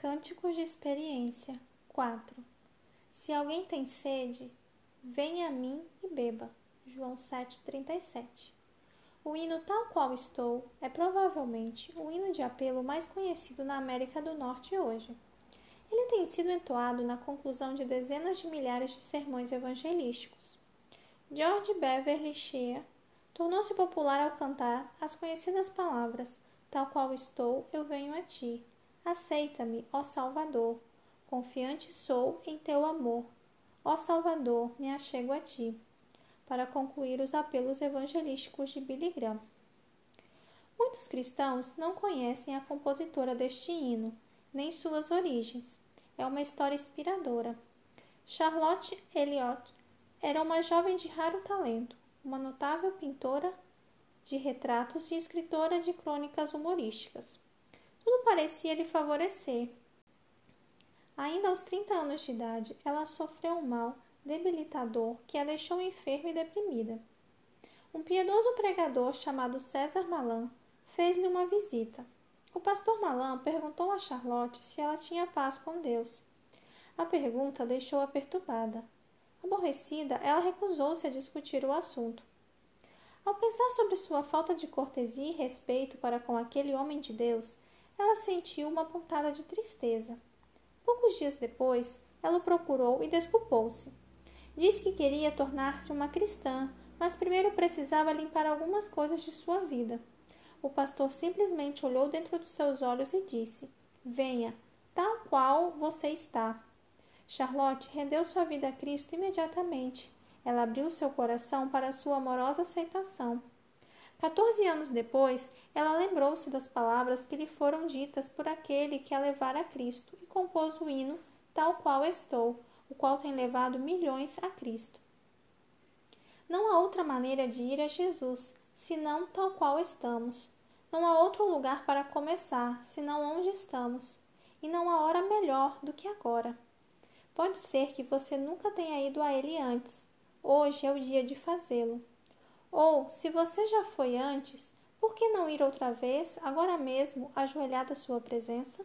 Cânticos de Experiência 4 Se alguém tem sede, venha a mim e beba. João 7,37 O hino Tal Qual Estou é provavelmente o hino de apelo mais conhecido na América do Norte hoje. Ele tem sido entoado na conclusão de dezenas de milhares de sermões evangelísticos. George Beverly Shea tornou-se popular ao cantar as conhecidas palavras Tal qual estou, eu venho a ti Aceita-me, ó Salvador. Confiante sou em teu amor. Ó Salvador, me achego a ti. Para concluir os apelos evangelísticos de Billy Graham. Muitos cristãos não conhecem a compositora deste hino, nem suas origens. É uma história inspiradora. Charlotte Elliott era uma jovem de raro talento, uma notável pintora de retratos e escritora de crônicas humorísticas. Tudo parecia lhe favorecer. Ainda aos 30 anos de idade, ela sofreu um mal debilitador que a deixou enferma e deprimida. Um piedoso pregador chamado César Malan fez-lhe uma visita. O pastor Malan perguntou a Charlotte se ela tinha paz com Deus. A pergunta deixou-a perturbada. Aborrecida, ela recusou-se a discutir o assunto. Ao pensar sobre sua falta de cortesia e respeito para com aquele homem de Deus, ela sentiu uma pontada de tristeza. Poucos dias depois, ela o procurou e desculpou-se. Disse que queria tornar-se uma cristã, mas primeiro precisava limpar algumas coisas de sua vida. O pastor simplesmente olhou dentro dos seus olhos e disse: Venha, tal qual você está. Charlotte rendeu sua vida a Cristo imediatamente. Ela abriu seu coração para sua amorosa aceitação. 14 anos depois, ela lembrou-se das palavras que lhe foram ditas por aquele que a levara a Cristo e compôs o hino Tal qual estou, o qual tem levado milhões a Cristo. Não há outra maneira de ir a Jesus, senão tal qual estamos. Não há outro lugar para começar, senão onde estamos. E não há hora melhor do que agora. Pode ser que você nunca tenha ido a Ele antes. Hoje é o dia de fazê-lo. Ou, se você já foi antes, por que não ir outra vez, agora mesmo, ajoelhado à sua presença?